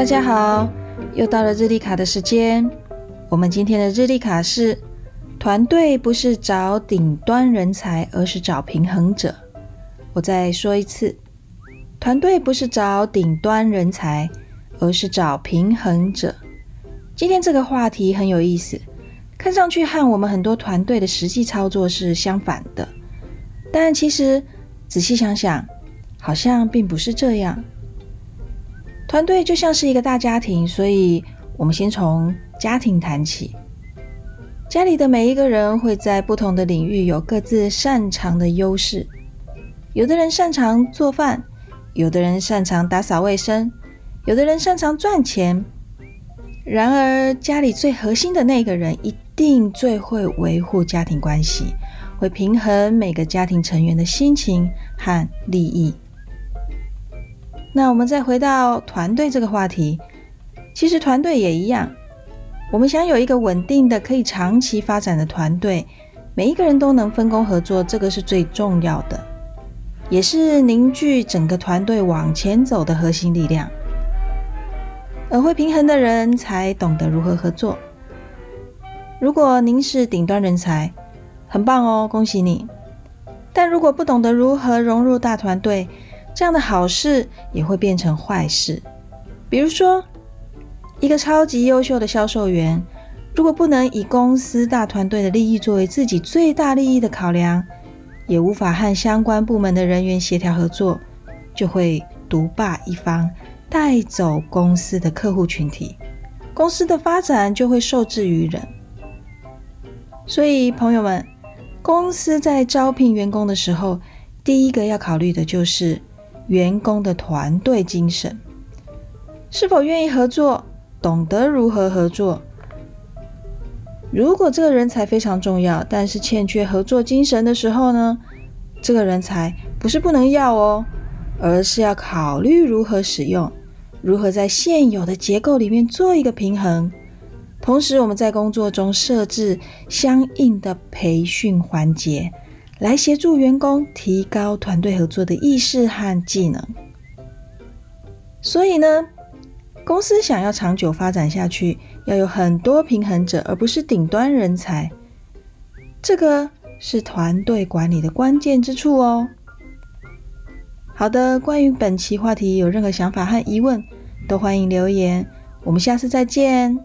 大家好，又到了日历卡的时间。我们今天的日历卡是：团队不是找顶端人才，而是找平衡者。我再说一次，团队不是找顶端人才，而是找平衡者。今天这个话题很有意思，看上去和我们很多团队的实际操作是相反的，但其实仔细想想，好像并不是这样。团队就像是一个大家庭，所以我们先从家庭谈起。家里的每一个人会在不同的领域有各自擅长的优势。有的人擅长做饭，有的人擅长打扫卫生，有的人擅长赚钱。然而，家里最核心的那个人一定最会维护家庭关系，会平衡每个家庭成员的心情和利益。那我们再回到团队这个话题，其实团队也一样。我们想有一个稳定的、可以长期发展的团队，每一个人都能分工合作，这个是最重要的，也是凝聚整个团队往前走的核心力量。而会平衡的人才懂得如何合作。如果您是顶端人才，很棒哦，恭喜你！但如果不懂得如何融入大团队，这样的好事也会变成坏事。比如说，一个超级优秀的销售员，如果不能以公司大团队的利益作为自己最大利益的考量，也无法和相关部门的人员协调合作，就会独霸一方，带走公司的客户群体，公司的发展就会受制于人。所以，朋友们，公司在招聘员工的时候，第一个要考虑的就是。员工的团队精神，是否愿意合作，懂得如何合作？如果这个人才非常重要，但是欠缺合作精神的时候呢？这个人才不是不能要哦，而是要考虑如何使用，如何在现有的结构里面做一个平衡。同时，我们在工作中设置相应的培训环节。来协助员工提高团队合作的意识和技能。所以呢，公司想要长久发展下去，要有很多平衡者，而不是顶端人才。这个是团队管理的关键之处哦。好的，关于本期话题有任何想法和疑问，都欢迎留言。我们下次再见。